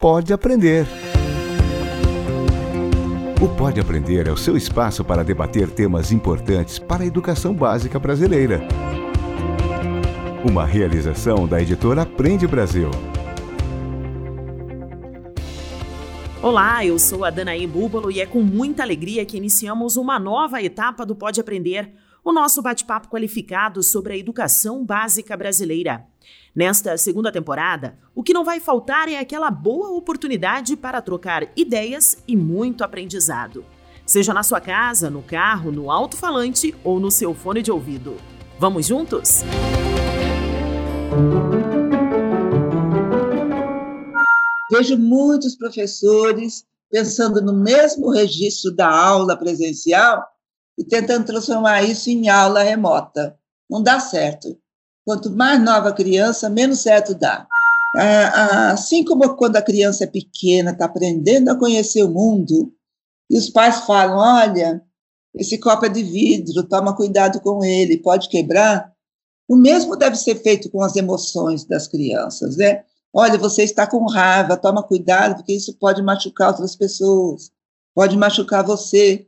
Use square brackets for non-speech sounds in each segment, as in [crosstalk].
Pode Aprender. O Pode Aprender é o seu espaço para debater temas importantes para a educação básica brasileira. Uma realização da editora Aprende Brasil. Olá, eu sou a Danaí Búbalo e é com muita alegria que iniciamos uma nova etapa do Pode Aprender, o nosso bate-papo qualificado sobre a educação básica brasileira. Nesta segunda temporada, o que não vai faltar é aquela boa oportunidade para trocar ideias e muito aprendizado. Seja na sua casa, no carro, no alto-falante ou no seu fone de ouvido. Vamos juntos? Vejo muitos professores pensando no mesmo registro da aula presencial e tentando transformar isso em aula remota. Não dá certo. Quanto mais nova a criança, menos certo dá. Assim como quando a criança é pequena, está aprendendo a conhecer o mundo, e os pais falam: olha, esse copo é de vidro, toma cuidado com ele, pode quebrar. O mesmo deve ser feito com as emoções das crianças, né? Olha, você está com raiva, toma cuidado, porque isso pode machucar outras pessoas, pode machucar você.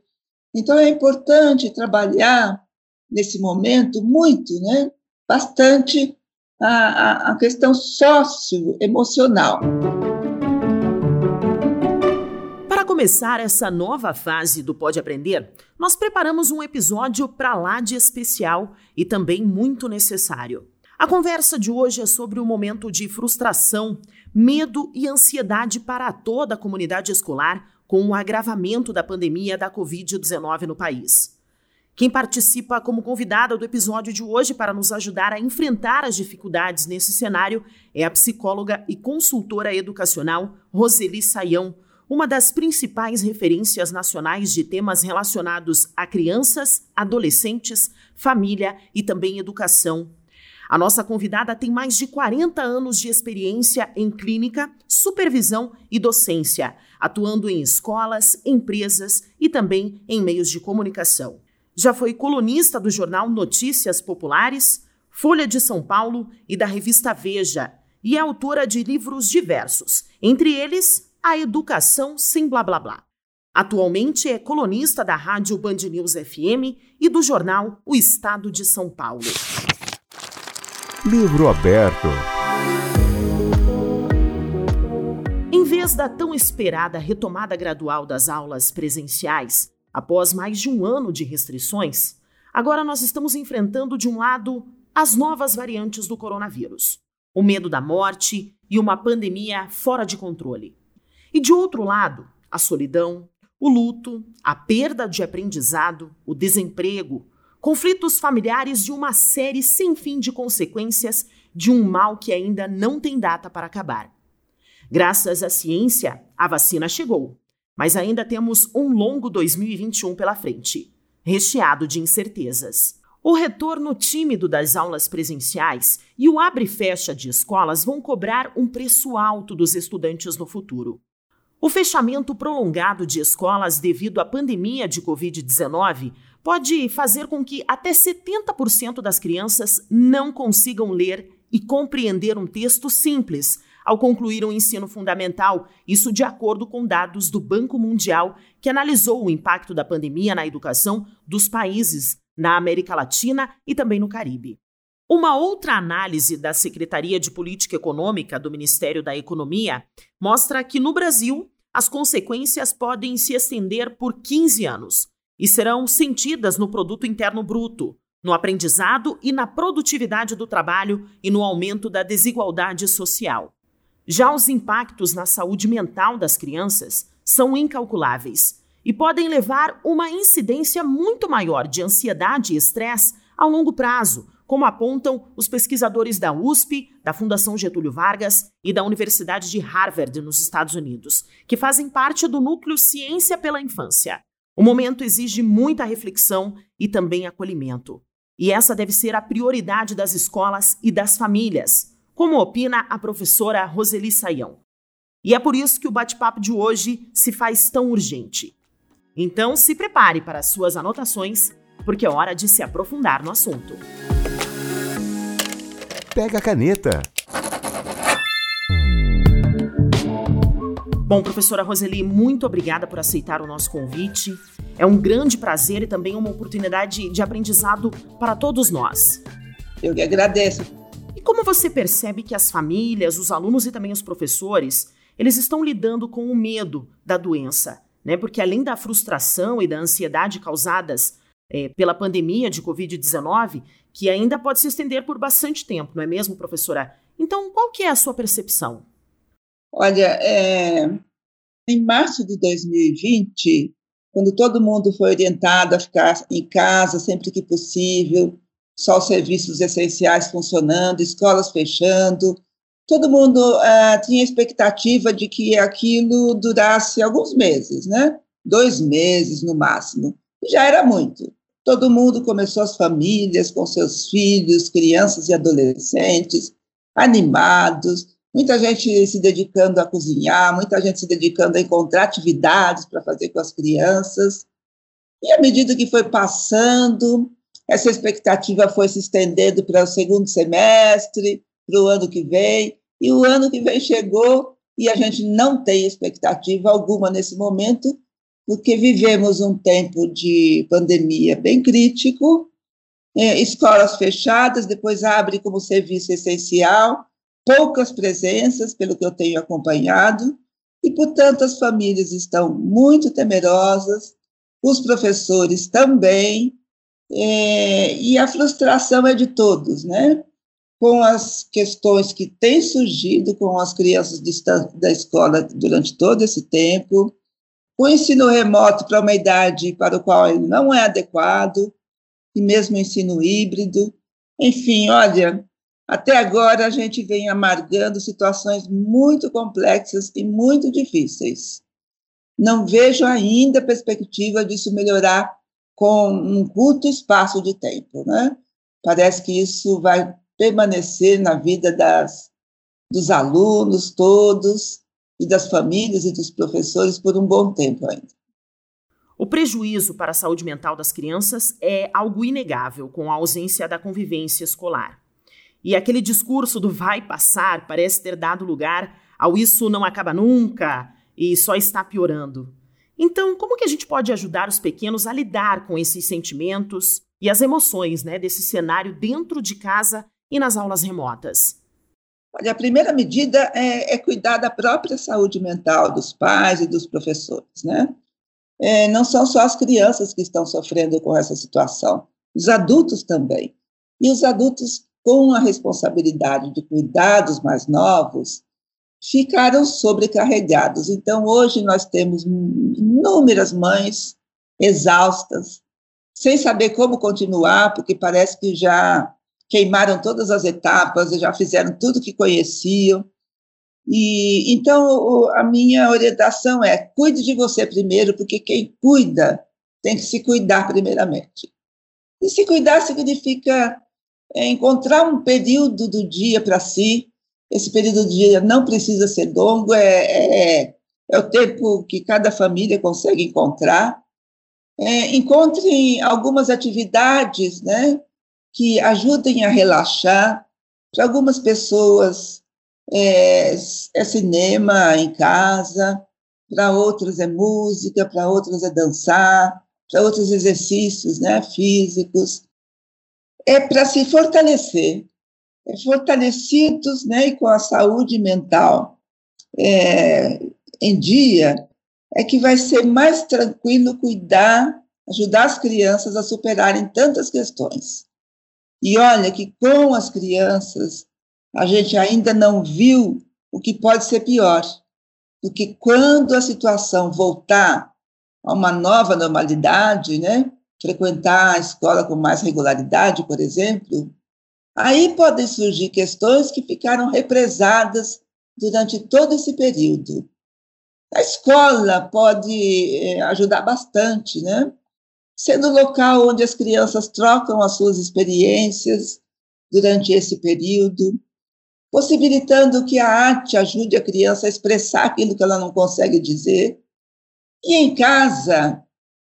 Então é importante trabalhar nesse momento muito, né? Bastante a, a, questão socioemocional. Para começar essa nova fase do Pode Aprender, nós preparamos um episódio para lá de especial e também muito necessário. A conversa de hoje é sobre o um momento de frustração, medo e ansiedade para toda a comunidade escolar com o agravamento da pandemia da Covid-19 no país. Quem participa como convidada do episódio de hoje para nos ajudar a enfrentar as dificuldades nesse cenário é a psicóloga e consultora educacional Roseli Saião, uma das principais referências nacionais de temas relacionados a crianças, adolescentes, família e também educação a nossa convidada tem mais de 40 anos de experiência em clínica, supervisão e docência, atuando em escolas, empresas e também em meios de comunicação. Já foi colunista do jornal Notícias Populares, Folha de São Paulo e da revista Veja, e é autora de livros diversos, entre eles A Educação Sem Blá Blá Blá. Atualmente é colunista da Rádio Band News FM e do jornal O Estado de São Paulo. Livro aberto. Em vez da tão esperada retomada gradual das aulas presenciais, após mais de um ano de restrições, agora nós estamos enfrentando, de um lado, as novas variantes do coronavírus, o medo da morte e uma pandemia fora de controle. E de outro lado, a solidão, o luto, a perda de aprendizado, o desemprego, conflitos familiares e uma série sem fim de consequências de um mal que ainda não tem data para acabar. Graças à ciência, a vacina chegou, mas ainda temos um longo 2021 pela frente, recheado de incertezas. O retorno tímido das aulas presenciais e o abre e fecha de escolas vão cobrar um preço alto dos estudantes no futuro. O fechamento prolongado de escolas devido à pandemia de Covid-19 pode fazer com que até 70% das crianças não consigam ler e compreender um texto simples ao concluir o ensino fundamental, isso de acordo com dados do Banco Mundial, que analisou o impacto da pandemia na educação dos países na América Latina e também no Caribe. Uma outra análise da Secretaria de Política Econômica do Ministério da Economia mostra que no Brasil as consequências podem se estender por 15 anos e serão sentidas no produto interno bruto, no aprendizado e na produtividade do trabalho e no aumento da desigualdade social. Já os impactos na saúde mental das crianças são incalculáveis e podem levar uma incidência muito maior de ansiedade e estresse a longo prazo, como apontam os pesquisadores da USP, da Fundação Getúlio Vargas e da Universidade de Harvard, nos Estados Unidos, que fazem parte do núcleo Ciência pela Infância. O momento exige muita reflexão e também acolhimento. E essa deve ser a prioridade das escolas e das famílias, como opina a professora Roseli Saião. E é por isso que o bate-papo de hoje se faz tão urgente. Então, se prepare para as suas anotações, porque é hora de se aprofundar no assunto. Pega a caneta. Bom, professora Roseli, muito obrigada por aceitar o nosso convite. É um grande prazer e também uma oportunidade de aprendizado para todos nós. Eu que agradeço. E como você percebe que as famílias, os alunos e também os professores, eles estão lidando com o medo da doença, né? Porque além da frustração e da ansiedade causadas é, pela pandemia de Covid-19, que ainda pode se estender por bastante tempo, não é mesmo, professora? Então, qual que é a sua percepção? Olha, é, em março de 2020, quando todo mundo foi orientado a ficar em casa sempre que possível, só os serviços essenciais funcionando, escolas fechando, todo mundo uh, tinha expectativa de que aquilo durasse alguns meses, né? Dois meses no máximo. Já era muito. Todo mundo começou as famílias com seus filhos, crianças e adolescentes, animados, muita gente se dedicando a cozinhar, muita gente se dedicando a encontrar atividades para fazer com as crianças. E à medida que foi passando, essa expectativa foi se estendendo para o segundo semestre, para o ano que vem, e o ano que vem chegou e a gente não tem expectativa alguma nesse momento, porque vivemos um tempo de pandemia bem crítico, é, escolas fechadas, depois abre como serviço essencial, poucas presenças, pelo que eu tenho acompanhado, e, portanto, as famílias estão muito temerosas, os professores também, é, e a frustração é de todos, né? Com as questões que têm surgido com as crianças da escola durante todo esse tempo, o ensino remoto para uma idade para o qual ele não é adequado, e mesmo o ensino híbrido. Enfim, olha, até agora a gente vem amargando situações muito complexas e muito difíceis. Não vejo ainda perspectiva disso melhorar com um curto espaço de tempo, né? Parece que isso vai permanecer na vida das, dos alunos todos e das famílias e dos professores por um bom tempo ainda. O prejuízo para a saúde mental das crianças é algo inegável com a ausência da convivência escolar. E aquele discurso do vai passar parece ter dado lugar ao isso não acaba nunca e só está piorando. Então, como que a gente pode ajudar os pequenos a lidar com esses sentimentos e as emoções né, desse cenário dentro de casa e nas aulas remotas? Olha, a primeira medida é, é cuidar da própria saúde mental dos pais e dos professores, né? É, não são só as crianças que estão sofrendo com essa situação, os adultos também. E os adultos com a responsabilidade de cuidar dos mais novos, ficaram sobrecarregados. Então, hoje nós temos inúmeras mães exaustas, sem saber como continuar, porque parece que já queimaram todas as etapas, já fizeram tudo que conheciam. E então a minha orientação é: cuide de você primeiro, porque quem cuida tem que se cuidar primeiramente. E se cuidar significa é encontrar um período do dia para si. Esse período do dia não precisa ser longo, é, é, é o tempo que cada família consegue encontrar. É, encontrem algumas atividades né, que ajudem a relaxar. Para algumas pessoas é, é cinema em casa, para outros é música, para outros é dançar, para outros exercícios né, físicos é para se fortalecer, é fortalecidos né, e com a saúde mental é, em dia, é que vai ser mais tranquilo cuidar, ajudar as crianças a superarem tantas questões. E olha que com as crianças, a gente ainda não viu o que pode ser pior, porque quando a situação voltar a uma nova normalidade, né, frequentar a escola com mais regularidade, por exemplo, aí podem surgir questões que ficaram represadas durante todo esse período. A escola pode eh, ajudar bastante, né? Sendo o local onde as crianças trocam as suas experiências durante esse período, possibilitando que a arte ajude a criança a expressar aquilo que ela não consegue dizer. E em casa,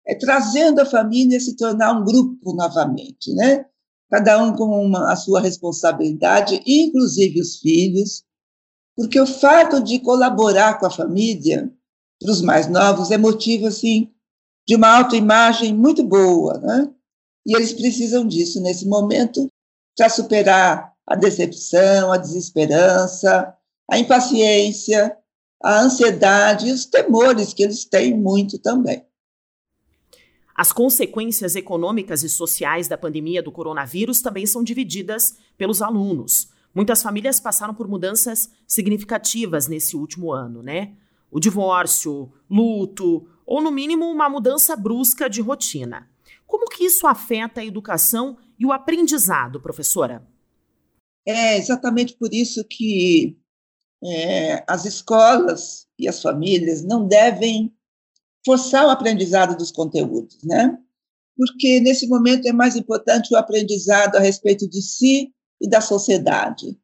é trazendo a família a se tornar um grupo novamente, né? Cada um com uma, a sua responsabilidade, inclusive os filhos, porque o fato de colaborar com a família, para os mais novos, é motivo, assim, de uma autoimagem muito boa, né? E eles precisam disso nesse momento para superar a decepção, a desesperança, a impaciência, a ansiedade e os temores que eles têm muito também. As consequências econômicas e sociais da pandemia do coronavírus também são divididas pelos alunos. Muitas famílias passaram por mudanças significativas nesse último ano, né? O divórcio, luto, ou no mínimo uma mudança brusca de rotina. Como que isso afeta a educação e o aprendizado, professora? É exatamente por isso que é, as escolas e as famílias não devem forçar o aprendizado dos conteúdos, né? Porque nesse momento é mais importante o aprendizado a respeito de si e da sociedade.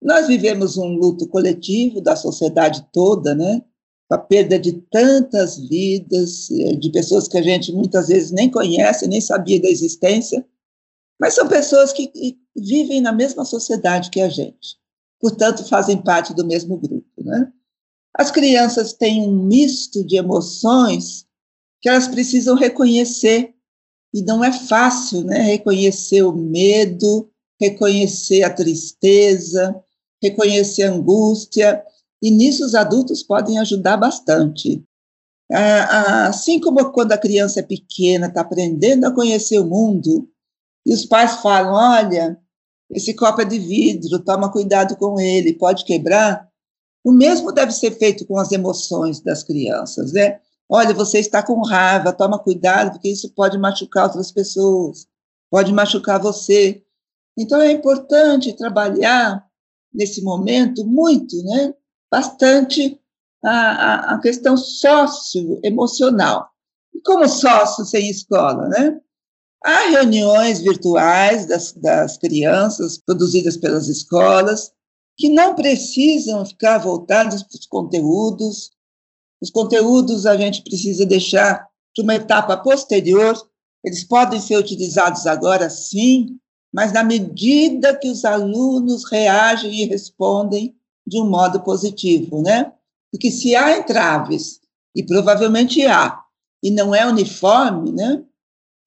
Nós vivemos um luto coletivo da sociedade toda, né? a perda de tantas vidas, eh, de pessoas que a gente muitas vezes nem conhece, nem sabia da existência, mas são pessoas que, que vivem na mesma sociedade que a gente, portanto, fazem parte do mesmo grupo. Né? As crianças têm um misto de emoções que elas precisam reconhecer, e não é fácil né? reconhecer o medo, reconhecer a tristeza, reconhecer a angústia e nisso os adultos podem ajudar bastante. Assim como quando a criança é pequena, está aprendendo a conhecer o mundo, e os pais falam: olha, esse copo é de vidro, toma cuidado com ele, pode quebrar. O mesmo deve ser feito com as emoções das crianças, né? Olha, você está com raiva, toma cuidado, porque isso pode machucar outras pessoas, pode machucar você. Então é importante trabalhar nesse momento muito, né? bastante a, a, questão socioemocional. E como sócio sem escola, né? Há reuniões virtuais das, das crianças produzidas pelas escolas que não precisam ficar voltadas para os conteúdos. Os conteúdos a gente precisa deixar para uma etapa posterior. Eles podem ser utilizados agora, sim, mas na medida que os alunos reagem e respondem de um modo positivo, né? Porque se há entraves, e provavelmente há, e não é uniforme, né?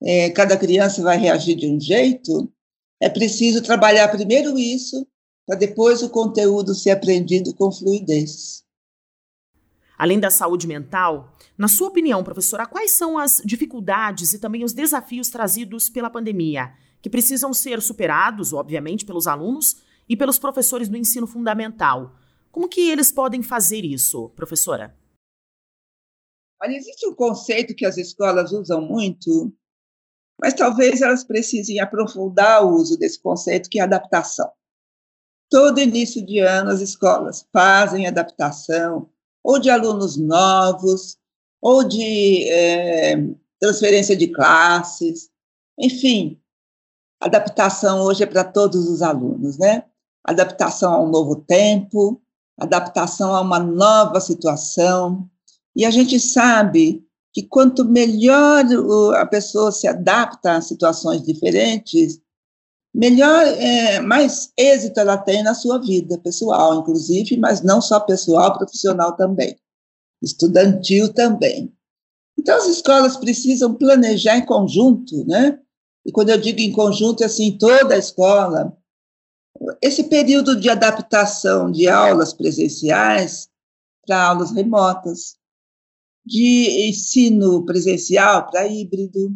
É, cada criança vai reagir de um jeito, é preciso trabalhar primeiro isso, para depois o conteúdo ser aprendido com fluidez. Além da saúde mental, na sua opinião, professora, quais são as dificuldades e também os desafios trazidos pela pandemia, que precisam ser superados, obviamente, pelos alunos, e pelos professores do ensino fundamental. Como que eles podem fazer isso, professora? Olha, existe um conceito que as escolas usam muito, mas talvez elas precisem aprofundar o uso desse conceito, que é adaptação. Todo início de ano, as escolas fazem adaptação, ou de alunos novos, ou de é, transferência de classes, enfim, adaptação hoje é para todos os alunos, né? adaptação a um novo tempo, adaptação a uma nova situação. E a gente sabe que quanto melhor a pessoa se adapta a situações diferentes, melhor, é, mais êxito ela tem na sua vida pessoal, inclusive, mas não só pessoal, profissional também, estudantil também. Então, as escolas precisam planejar em conjunto, né? E quando eu digo em conjunto, é assim, toda a escola, esse período de adaptação de aulas presenciais para aulas remotas, de ensino presencial para híbrido,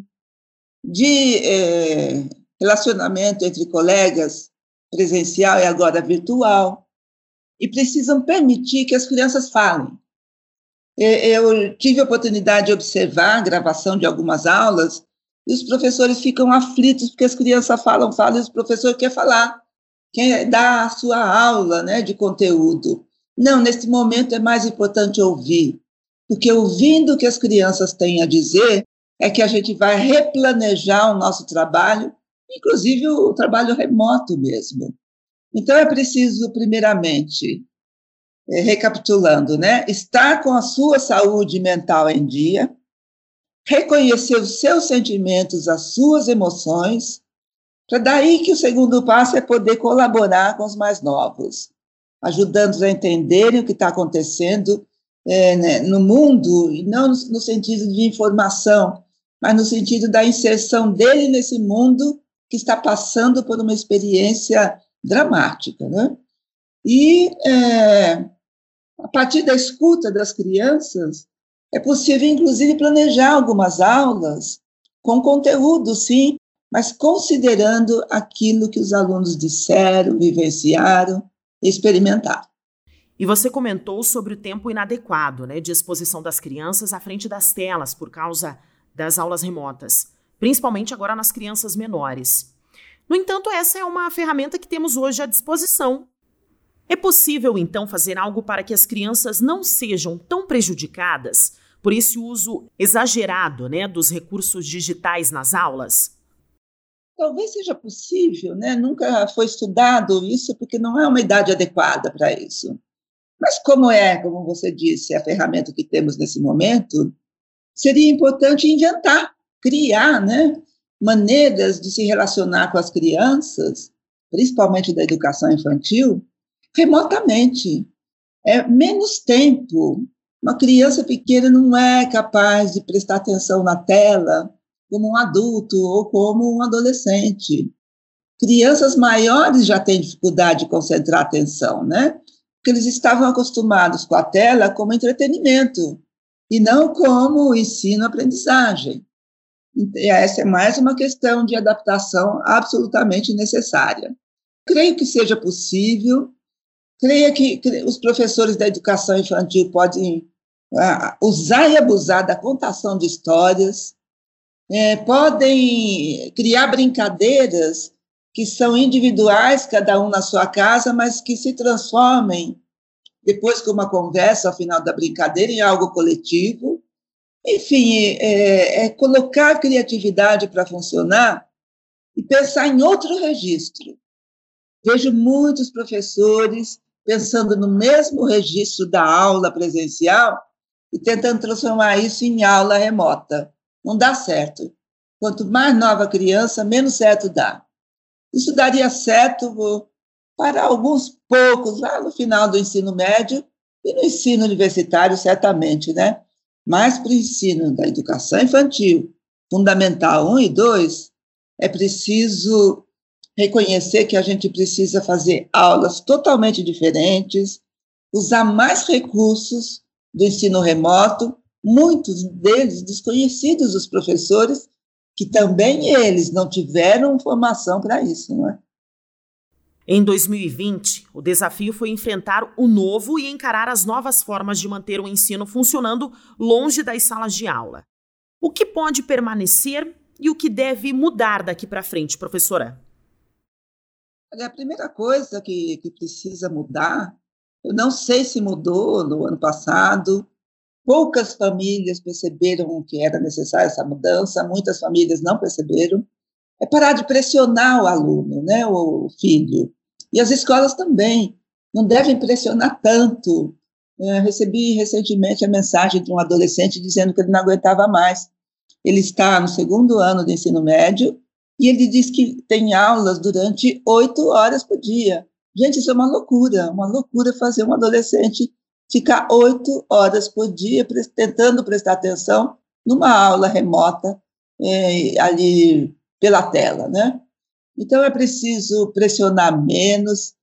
de é, relacionamento entre colegas presencial e agora virtual, e precisam permitir que as crianças falem. Eu tive a oportunidade de observar a gravação de algumas aulas e os professores ficam aflitos porque as crianças falam, falam e o professor quer falar quem dá a sua aula né, de conteúdo. Não, neste momento é mais importante ouvir, porque ouvindo o que as crianças têm a dizer, é que a gente vai replanejar o nosso trabalho, inclusive o trabalho remoto mesmo. Então é preciso, primeiramente, é, recapitulando, né, estar com a sua saúde mental em dia, reconhecer os seus sentimentos, as suas emoções, para daí que o segundo passo é poder colaborar com os mais novos. ajudando-os a entenderem o que está acontecendo é, né, no mundo, e não no, no sentido de informação, mas no sentido da inserção dele nesse mundo que está passando por uma experiência dramática. Né? E, é, a partir da escuta das crianças, é possível, inclusive, planejar algumas aulas com conteúdo, sim, mas considerando aquilo que os alunos disseram, vivenciaram, experimentaram. E você comentou sobre o tempo inadequado né, de exposição das crianças à frente das telas por causa das aulas remotas, principalmente agora nas crianças menores. No entanto, essa é uma ferramenta que temos hoje à disposição. É possível, então, fazer algo para que as crianças não sejam tão prejudicadas por esse uso exagerado né, dos recursos digitais nas aulas? Talvez seja possível, né? nunca foi estudado isso, porque não é uma idade adequada para isso. Mas, como é, como você disse, a ferramenta que temos nesse momento, seria importante inventar, criar né? maneiras de se relacionar com as crianças, principalmente da educação infantil, remotamente. É menos tempo, uma criança pequena não é capaz de prestar atenção na tela como um adulto ou como um adolescente. Crianças maiores já têm dificuldade de concentrar atenção, né? Porque eles estavam acostumados com a tela como entretenimento e não como ensino-aprendizagem. E essa é mais uma questão de adaptação absolutamente necessária. Creio que seja possível, creio que os professores da educação infantil podem usar e abusar da contação de histórias, é, podem criar brincadeiras que são individuais, cada um na sua casa, mas que se transformem, depois com uma conversa ao final da brincadeira, em algo coletivo. Enfim, é, é colocar criatividade para funcionar e pensar em outro registro. Vejo muitos professores pensando no mesmo registro da aula presencial e tentando transformar isso em aula remota. Não dá certo. Quanto mais nova a criança, menos certo dá. Isso daria certo para alguns poucos lá no final do ensino médio e no ensino universitário, certamente, né? Mas para o ensino da educação infantil, fundamental 1 e 2, é preciso reconhecer que a gente precisa fazer aulas totalmente diferentes, usar mais recursos do ensino remoto, muitos deles desconhecidos dos professores, que também eles não tiveram formação para isso, não é? Em 2020, o desafio foi enfrentar o novo e encarar as novas formas de manter o ensino funcionando longe das salas de aula. O que pode permanecer e o que deve mudar daqui para frente, professora? Olha, a primeira coisa que, que precisa mudar eu não sei se mudou no ano passado. Poucas famílias perceberam que era necessária essa mudança, muitas famílias não perceberam. É parar de pressionar o aluno, né, o filho. E as escolas também não devem pressionar tanto. É, recebi recentemente a mensagem de um adolescente dizendo que ele não aguentava mais. Ele está no segundo ano do ensino médio e ele diz que tem aulas durante oito horas por dia. Gente, isso é uma loucura, uma loucura fazer um adolescente ficar oito horas por dia tentando prestar atenção numa aula remota é, ali pela tela, né? Então é preciso pressionar menos.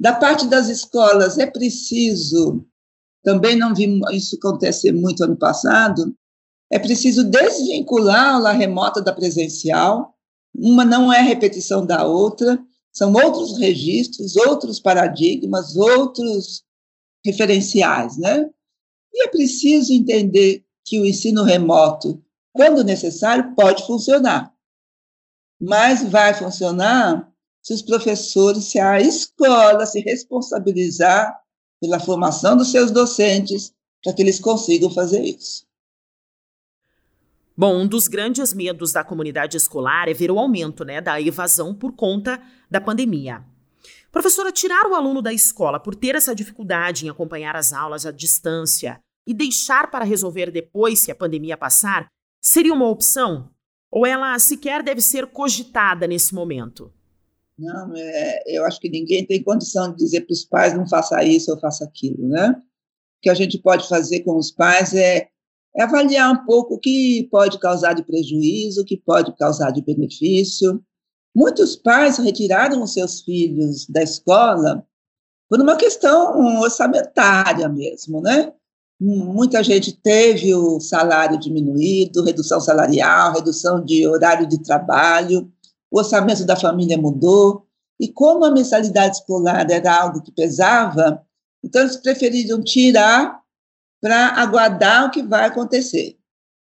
Da parte das escolas é preciso, também não vi isso acontecer muito ano passado, é preciso desvincular a aula remota da presencial. Uma não é repetição da outra. São outros registros, outros paradigmas, outros referenciais, né? E é preciso entender que o ensino remoto, quando necessário, pode funcionar. Mas vai funcionar se os professores, se a escola se responsabilizar pela formação dos seus docentes, para que eles consigam fazer isso. Bom, um dos grandes medos da comunidade escolar é ver o aumento né, da evasão por conta da pandemia. Professora, tirar o aluno da escola por ter essa dificuldade em acompanhar as aulas à distância e deixar para resolver depois que a pandemia passar, seria uma opção? Ou ela sequer deve ser cogitada nesse momento? Não, é, eu acho que ninguém tem condição de dizer para os pais não faça isso ou faça aquilo, né? O que a gente pode fazer com os pais é, é avaliar um pouco o que pode causar de prejuízo, o que pode causar de benefício. Muitos pais retiraram os seus filhos da escola por uma questão orçamentária mesmo, né? Muita gente teve o salário diminuído, redução salarial, redução de horário de trabalho, o orçamento da família mudou, e como a mensalidade escolar era algo que pesava, então eles preferiram tirar para aguardar o que vai acontecer.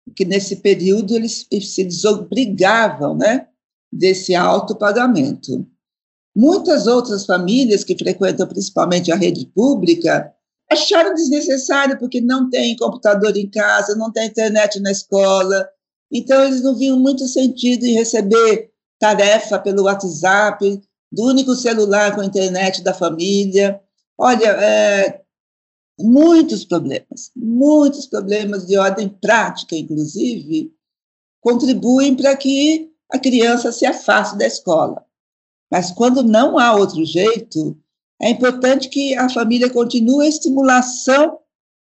Porque nesse período eles se desobrigavam né, desse alto pagamento. Muitas outras famílias que frequentam principalmente a rede pública acharam desnecessário porque não tem computador em casa, não tem internet na escola, então eles não viam muito sentido em receber tarefa pelo WhatsApp, do único celular com internet da família. Olha, é, muitos problemas, muitos problemas de ordem prática, inclusive, contribuem para que a criança se afaste da escola. Mas quando não há outro jeito, é importante que a família continue a estimulação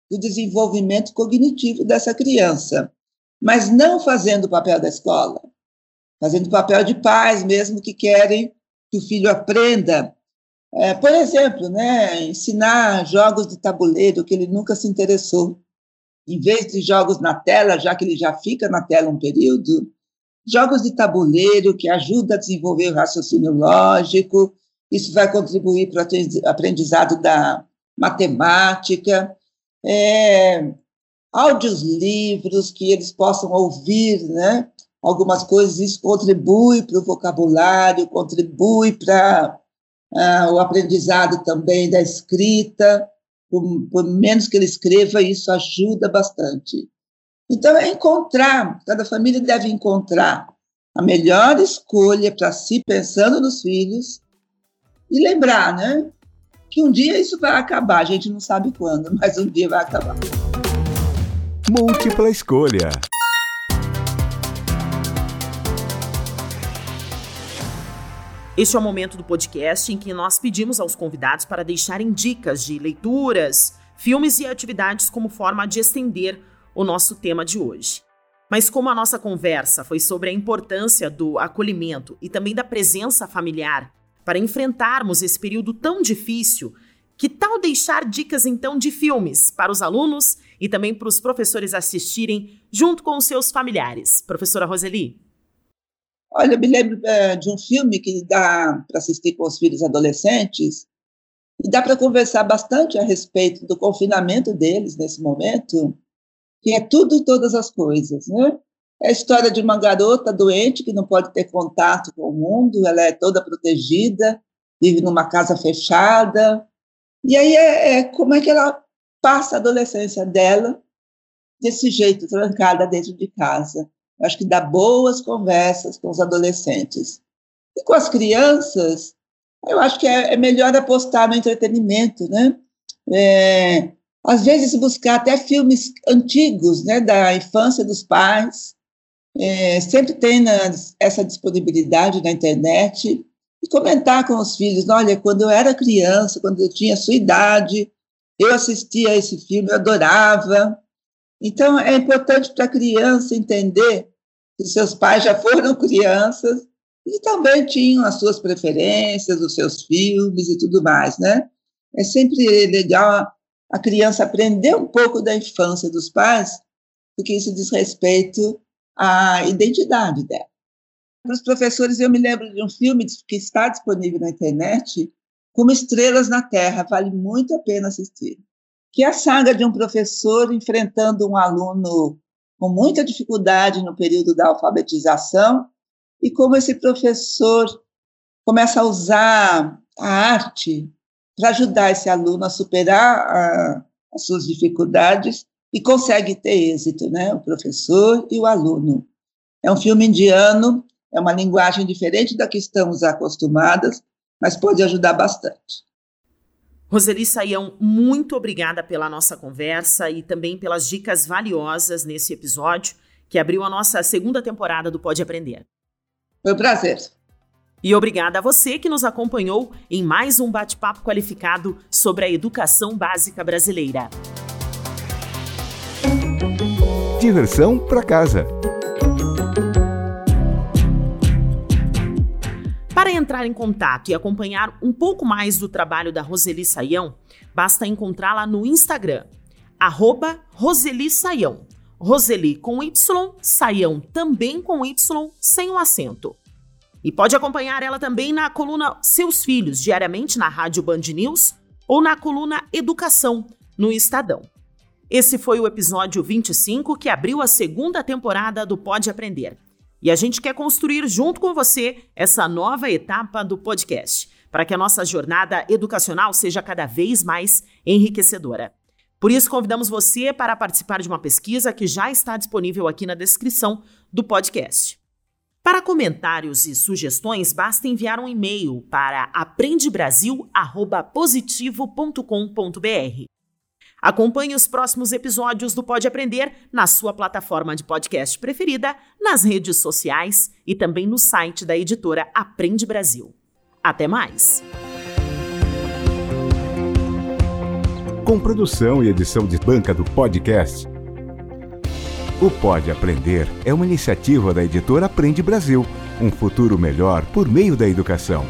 do desenvolvimento cognitivo dessa criança, mas não fazendo o papel da escola, fazendo o papel de pais mesmo que querem que o filho aprenda. É, por exemplo, né, ensinar jogos de tabuleiro que ele nunca se interessou. Em vez de jogos na tela, já que ele já fica na tela um período, jogos de tabuleiro que ajudam a desenvolver o raciocínio lógico, isso vai contribuir para o aprendizado da matemática, é, áudios livros que eles possam ouvir, né? Algumas coisas, isso contribui para o vocabulário, contribui para uh, o aprendizado também da escrita, por, por menos que ele escreva, isso ajuda bastante. Então, é encontrar, cada família deve encontrar a melhor escolha para si, pensando nos filhos, e lembrar, né? Que um dia isso vai acabar, a gente não sabe quando, [laughs] mas um dia vai acabar. Múltipla escolha. Este é o momento do podcast em que nós pedimos aos convidados para deixarem dicas de leituras, filmes e atividades como forma de estender o nosso tema de hoje. Mas como a nossa conversa foi sobre a importância do acolhimento e também da presença familiar para enfrentarmos esse período tão difícil, que tal deixar dicas então de filmes para os alunos e também para os professores assistirem junto com os seus familiares? Professora Roseli. Olha, eu me lembro é, de um filme que dá para assistir com os filhos adolescentes e dá para conversar bastante a respeito do confinamento deles nesse momento, que é tudo todas as coisas, né? É a história de uma garota doente que não pode ter contato com o mundo, ela é toda protegida, vive numa casa fechada. E aí é, é como é que ela passa a adolescência dela desse jeito, trancada dentro de casa. Eu acho que dá boas conversas com os adolescentes. E com as crianças, eu acho que é, é melhor apostar no entretenimento, né? É, às vezes buscar até filmes antigos, né, da infância dos pais, é, sempre tem essa disponibilidade na internet e comentar com os filhos, olha, quando eu era criança, quando eu tinha sua idade, eu assistia a esse filme, eu adorava. Então, é importante para a criança entender que seus pais já foram [laughs] crianças e também tinham as suas preferências, os seus filmes e tudo mais, né? É sempre legal a criança aprender um pouco da infância dos pais, porque isso diz respeito a identidade dela. Para os professores, eu me lembro de um filme que está disponível na internet, como Estrelas na Terra, vale muito a pena assistir. Que é a saga de um professor enfrentando um aluno com muita dificuldade no período da alfabetização e como esse professor começa a usar a arte para ajudar esse aluno a superar a, as suas dificuldades e consegue ter êxito, né? O professor e o aluno. É um filme indiano, é uma linguagem diferente da que estamos acostumadas, mas pode ajudar bastante. Roseli Saião, muito obrigada pela nossa conversa e também pelas dicas valiosas nesse episódio que abriu a nossa segunda temporada do Pode Aprender. Foi um prazer. E obrigada a você que nos acompanhou em mais um bate-papo qualificado sobre a educação básica brasileira. Diversão para casa. Para entrar em contato e acompanhar um pouco mais do trabalho da Roseli Saião, basta encontrá-la no Instagram, arroba Roseli Saião. Roseli com Y, Saião também com Y, sem o acento. E pode acompanhar ela também na coluna Seus Filhos, diariamente na Rádio Band News, ou na coluna Educação, no Estadão. Esse foi o episódio 25 que abriu a segunda temporada do Pode Aprender. E a gente quer construir junto com você essa nova etapa do podcast, para que a nossa jornada educacional seja cada vez mais enriquecedora. Por isso, convidamos você para participar de uma pesquisa que já está disponível aqui na descrição do podcast. Para comentários e sugestões, basta enviar um e-mail para aprendebrasil@positivo.com.br. Acompanhe os próximos episódios do Pode Aprender na sua plataforma de podcast preferida, nas redes sociais e também no site da editora Aprende Brasil. Até mais! Com produção e edição de banca do podcast, o Pode Aprender é uma iniciativa da editora Aprende Brasil um futuro melhor por meio da educação.